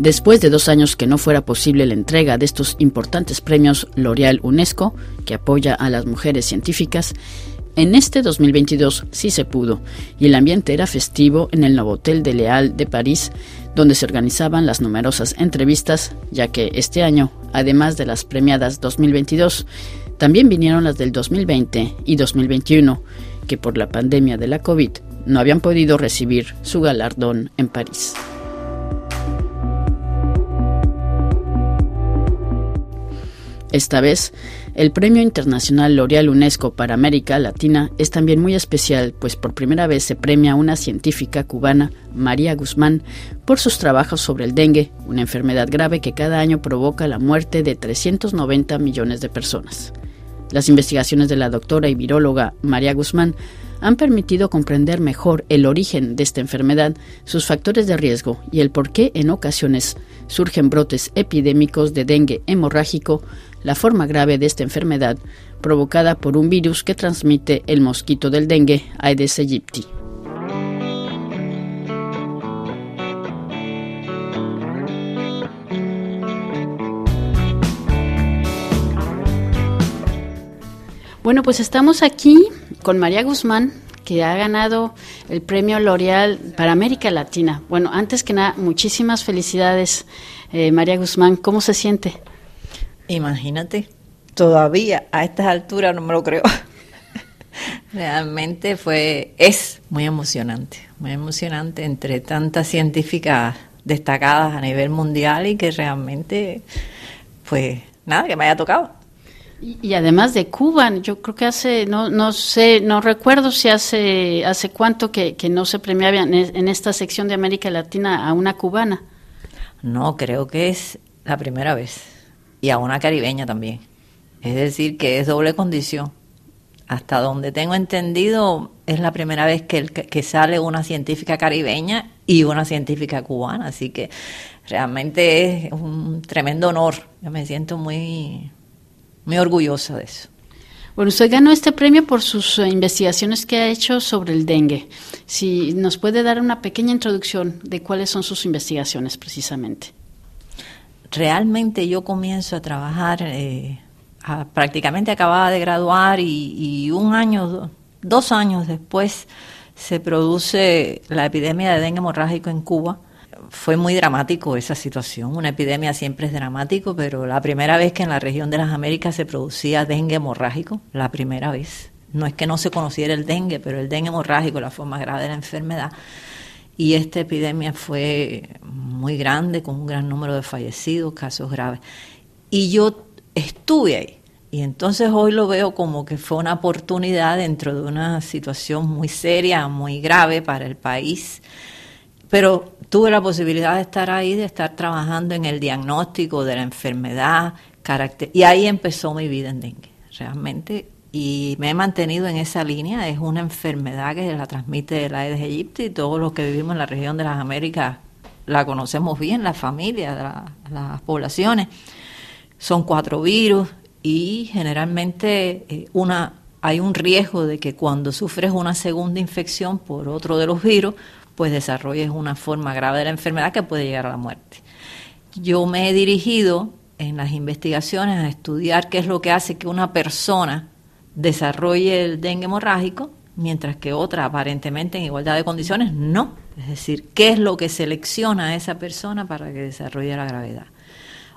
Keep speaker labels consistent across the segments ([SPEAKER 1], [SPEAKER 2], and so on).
[SPEAKER 1] Después de dos años que no fuera posible la entrega de estos importantes premios L'Oréal UNESCO, que apoya a las mujeres científicas, en este 2022 sí se pudo, y el ambiente era festivo en el Novotel de Leal de París, donde se organizaban las numerosas entrevistas, ya que este año, además de las premiadas 2022, también vinieron las del 2020 y 2021, que por la pandemia de la COVID no habían podido recibir su galardón en París. Esta vez, el Premio Internacional L'Oreal UNESCO para América Latina es también muy especial, pues por primera vez se premia a una científica cubana, María Guzmán, por sus trabajos sobre el dengue, una enfermedad grave que cada año provoca la muerte de 390 millones de personas. Las investigaciones de la doctora y viróloga María Guzmán han permitido comprender mejor el origen de esta enfermedad, sus factores de riesgo y el por qué en ocasiones surgen brotes epidémicos de dengue hemorrágico la forma grave de esta enfermedad, provocada por un virus que transmite el mosquito del dengue, Aedes aegypti. Bueno, pues estamos aquí con María Guzmán, que ha ganado el premio L'Oreal para América Latina. Bueno, antes que nada, muchísimas felicidades, eh, María Guzmán. ¿Cómo se siente?
[SPEAKER 2] Imagínate, todavía a estas alturas no me lo creo. Realmente fue, es muy emocionante, muy emocionante entre tantas científicas destacadas a nivel mundial y que realmente, pues nada, que me haya tocado.
[SPEAKER 1] Y, además de Cuba, yo creo que hace, no, no sé, no recuerdo si hace, hace cuánto que, que no se premiaba en esta sección de América Latina a una cubana.
[SPEAKER 2] No, creo que es la primera vez y a una caribeña también. Es decir, que es doble condición. Hasta donde tengo entendido, es la primera vez que, que sale una científica caribeña y una científica cubana. Así que realmente es un tremendo honor. Yo me siento muy, muy orgullosa de eso.
[SPEAKER 1] Bueno, usted ganó este premio por sus eh, investigaciones que ha hecho sobre el dengue. Si nos puede dar una pequeña introducción de cuáles son sus investigaciones precisamente
[SPEAKER 2] realmente yo comienzo a trabajar, eh, prácticamente acababa de graduar y, un año, dos años después se produce la epidemia de dengue hemorrágico en Cuba. Fue muy dramático esa situación. Una epidemia siempre es dramático, pero la primera vez que en la región de las Américas se producía dengue hemorrágico, la primera vez. No es que no se conociera el dengue, pero el dengue hemorrágico, la forma grave de la enfermedad, y esta epidemia fue muy grande, con un gran número de fallecidos, casos graves. Y yo estuve ahí. Y entonces hoy lo veo como que fue una oportunidad dentro de una situación muy seria, muy grave para el país. Pero tuve la posibilidad de estar ahí, de estar trabajando en el diagnóstico de la enfermedad, y ahí empezó mi vida en dengue. Realmente y me he mantenido en esa línea. Es una enfermedad que la transmite la Aedes aegypti y todos los que vivimos en la región de las Américas la conocemos bien, la familia, las poblaciones. Son cuatro virus y generalmente eh, una, hay un riesgo de que cuando sufres una segunda infección por otro de los virus, pues desarrolles una forma grave de la enfermedad que puede llegar a la muerte. Yo me he dirigido en las investigaciones a estudiar qué es lo que hace que una persona desarrolle el dengue hemorrágico, mientras que otra aparentemente en igualdad de condiciones no. Es decir, ¿qué es lo que selecciona a esa persona para que desarrolle la gravedad?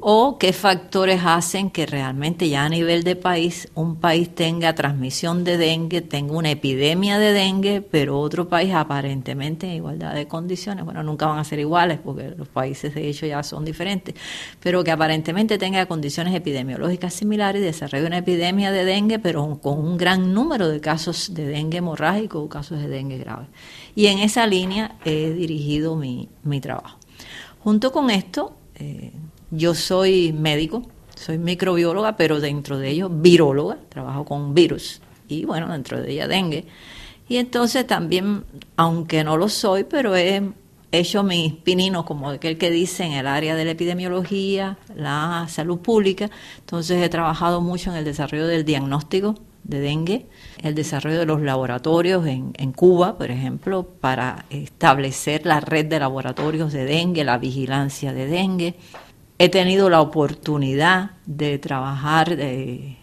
[SPEAKER 2] O qué factores hacen que realmente ya a nivel de país un país tenga transmisión de dengue, tenga una epidemia de dengue, pero otro país aparentemente en igualdad de condiciones, bueno, nunca van a ser iguales porque los países de hecho ya son diferentes, pero que aparentemente tenga condiciones epidemiológicas similares y desarrolle una epidemia de dengue, pero con un gran número de casos de dengue hemorrágico o casos de dengue grave. Y en esa línea he dirigido mi, mi trabajo. Junto con esto, eh, yo soy médico, soy microbióloga, pero dentro de ello viróloga, trabajo con virus y bueno, dentro de ella dengue. Y entonces también, aunque no lo soy, pero he hecho mis pininos, como aquel que dice, en el área de la epidemiología, la salud pública. Entonces he trabajado mucho en el desarrollo del diagnóstico de dengue, el desarrollo de los laboratorios en, en, Cuba, por ejemplo, para establecer la red de laboratorios de dengue, la vigilancia de dengue. He tenido la oportunidad de trabajar de,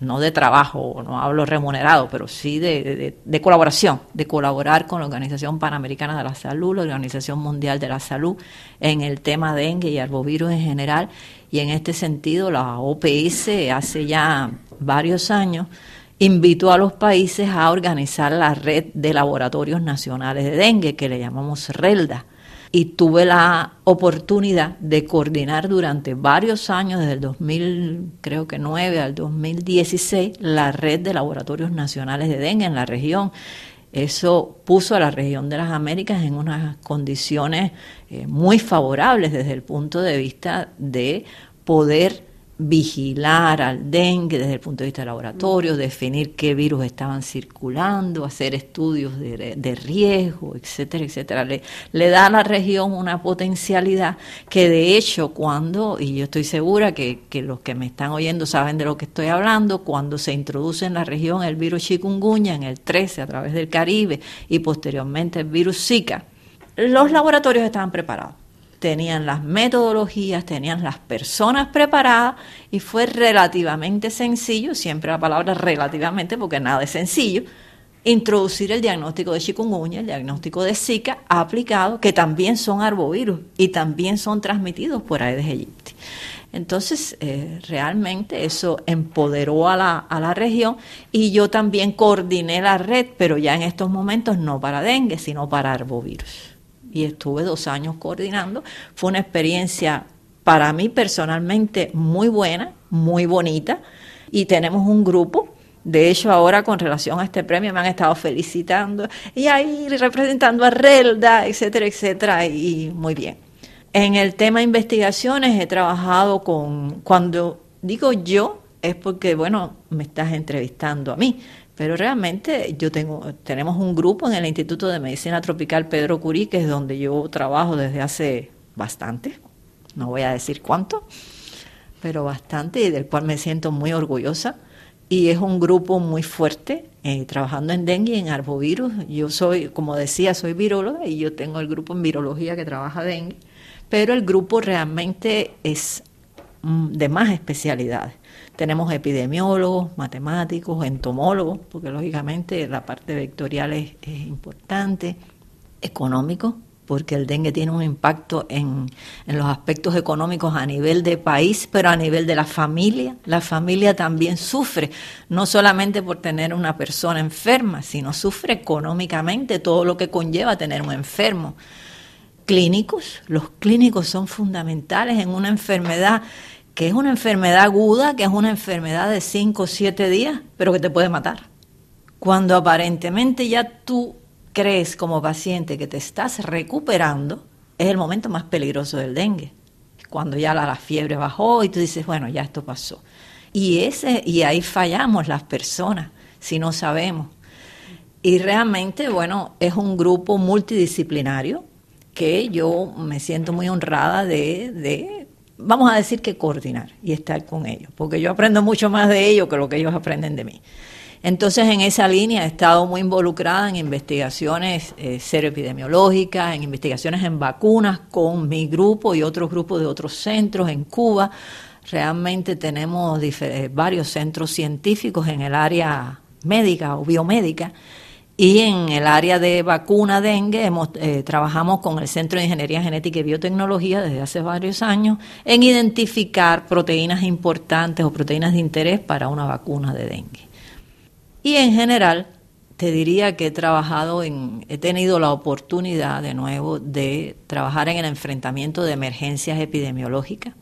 [SPEAKER 2] no de trabajo, no hablo remunerado, pero sí de, colaboración, de colaborar con la Organización Panamericana de la Salud, la Organización Mundial de la Salud, en el tema dengue y arbovirus en general. Y en este sentido, la OPS hace ya varios años invitó a los países a organizar la red de laboratorios nacionales de dengue, que le llamamos RELDA y tuve la oportunidad de coordinar durante varios años, desde el 2000, creo que 9 al 2016, la red de laboratorios nacionales de dengue en la región. Eso puso a la región de las Américas en unas condiciones eh, muy favorables desde el punto de vista de poder vigilar al dengue desde el punto de vista del laboratorio, definir qué virus estaban circulando, hacer estudios de, riesgo, etcétera, etcétera. Le, le, da a la región una potencialidad que de hecho cuando, y yo estoy segura que, que, los que me están oyendo saben de lo que estoy hablando, cuando se introduce en la región el virus chikungunya en el 13 a través del Caribe y posteriormente el virus Zika, los laboratorios estaban preparados tenían las metodologías, tenían las personas preparadas y fue relativamente sencillo, siempre la palabra relativamente porque nada es sencillo, introducir el diagnóstico de chikungunya, el diagnóstico de Zika aplicado, que también son arbovirus y también son transmitidos por Aedes aegypti. Entonces, eh, realmente eso empoderó a la, a la región y yo también coordiné la red, pero ya en estos momentos no para dengue, sino para arbovirus y estuve dos años coordinando. Fue una experiencia para mí personalmente muy buena, muy bonita y tenemos un grupo. De hecho, ahora con relación a este premio me han estado felicitando y ahí representando a Relda, etcétera, etcétera, y muy bien. En el tema investigaciones he trabajado con, cuando digo yo, es porque, bueno, me estás entrevistando a mí, pero realmente yo tengo, tenemos un grupo en el Instituto de Medicina Tropical Pedro Curí, que es donde yo trabajo desde hace bastante, no voy a decir cuánto, pero bastante y del cual me siento muy orgullosa. Y es un grupo muy fuerte, eh, trabajando en dengue y en arbovirus. Yo soy, como decía, soy viróloga y yo tengo el grupo en virología que trabaja dengue, pero el grupo realmente es mm, de más especialidades. Tenemos epidemiólogos, matemáticos, entomólogos, porque lógicamente la parte vectorial es, importante, económico, porque el dengue tiene un impacto en, en, los aspectos económicos a nivel de país, pero a nivel de la familia. La familia también sufre, no solamente por tener una persona enferma, sino sufre económicamente todo lo que conlleva tener un enfermo. Clínicos, los clínicos son fundamentales en una enfermedad que es una enfermedad aguda, que es una enfermedad de 5 o 7 días, pero que te puede matar. Cuando aparentemente ya tú crees como paciente que te estás recuperando, es el momento más peligroso del dengue. Cuando ya la, fiebre bajó y tú dices, bueno, ya esto pasó. Y, ese, y ahí fallamos las personas si no sabemos. Y realmente, bueno, es un grupo multidisciplinario que yo me siento muy honrada de, de vamos a decir que coordinar y estar con ellos, porque yo aprendo mucho más de ellos que lo que ellos aprenden de mí. Entonces, en esa línea he estado muy involucrada en investigaciones eh, seroepidemiológicas, en investigaciones en vacunas con mi grupo y otros grupos de otros centros en Cuba. Realmente tenemos varios centros científicos en el área médica o biomédica y en el área de vacuna dengue hemos, eh, trabajamos con el Centro de Ingeniería Genética y Biotecnología desde hace varios años en identificar proteínas importantes o proteínas de interés para una vacuna de dengue. Y en general, te diría que he trabajado en, he tenido la oportunidad de nuevo de trabajar en el enfrentamiento de emergencias epidemiológicas,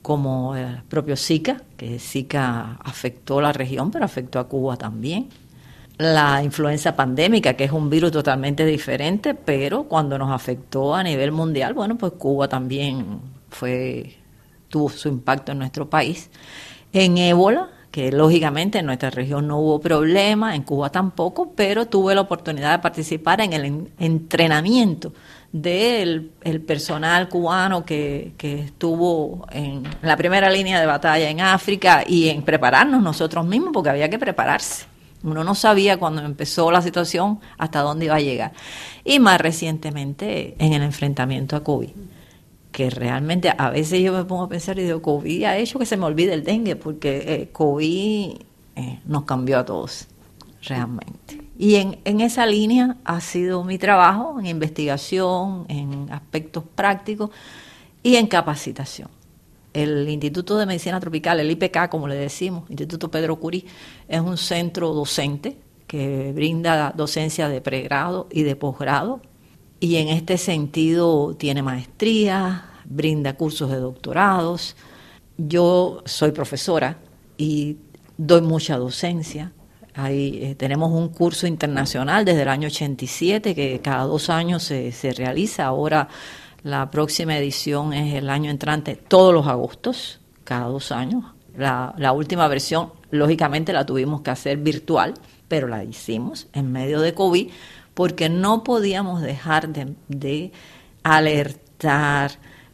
[SPEAKER 2] como el propio Zika, que Zika afectó la región, pero afectó a Cuba también la influenza pandémica, que es un virus totalmente diferente, pero cuando nos afectó a nivel mundial, bueno, pues Cuba también fue tuvo su impacto en nuestro país. En ébola, que lógicamente en nuestra región no hubo problema, en Cuba tampoco, pero tuve la oportunidad de participar en el entrenamiento del el personal cubano que, estuvo en la primera línea de batalla en África y en prepararnos nosotros mismos, porque había que prepararse. Uno no sabía cuando empezó la situación hasta dónde iba a llegar. Y más recientemente en el enfrentamiento a COVID, que realmente a veces yo me pongo a pensar y digo, COVID ha hecho que se me olvide el dengue, porque eh, COVID eh, nos cambió a todos, realmente. Y en, en esa línea ha sido mi trabajo en investigación, en aspectos prácticos y en capacitación. El Instituto de Medicina Tropical, el IPK, como le decimos, Instituto Pedro Curí, es un centro docente que brinda docencia de pregrado y de posgrado. Y en este sentido tiene maestría, brinda cursos de doctorados. Yo soy profesora y doy mucha docencia. Ahí, eh, tenemos un curso internacional desde el año 87 que cada dos años se, se realiza. Ahora la próxima edición es el año entrante, todos los agostos, cada dos años. La, última versión, lógicamente, la tuvimos que hacer virtual, pero la hicimos en medio de COVID porque no podíamos dejar de, de alertar,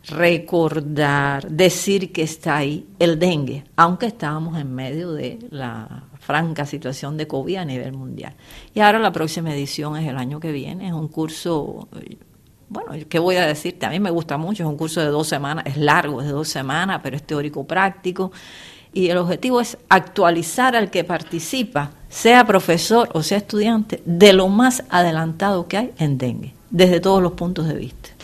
[SPEAKER 2] recordar, decir que está ahí el dengue, aunque estábamos en medio de la franca situación de COVID a nivel mundial. Y ahora la próxima edición es el año que viene, es un curso, bueno, ¿qué voy a decirte? A me gusta mucho, es un curso de dos semanas, es largo, es de dos semanas, pero es teórico práctico. Y el objetivo es actualizar al que participa, sea profesor o sea estudiante, de lo más adelantado que hay en dengue, desde todos los puntos de vista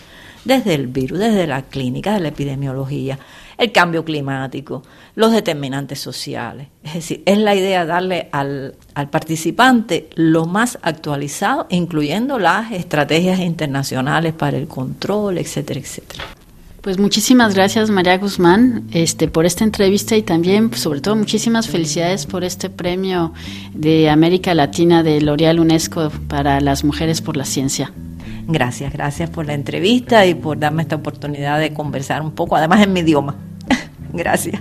[SPEAKER 2] desde el virus, desde la clínica, desde la epidemiología, el cambio climático, los determinantes sociales. Es decir, es la idea darle al, al participante lo más actualizado, incluyendo las estrategias internacionales para el control, etcétera, etcétera.
[SPEAKER 1] Pues muchísimas gracias María Guzmán este, por esta entrevista y también, sobre todo, muchísimas felicidades por este premio de América Latina de L'Oreal UNESCO para las mujeres por la ciencia.
[SPEAKER 2] Gracias, gracias por la entrevista y por darme esta oportunidad de conversar un poco, además en mi idioma. gracias.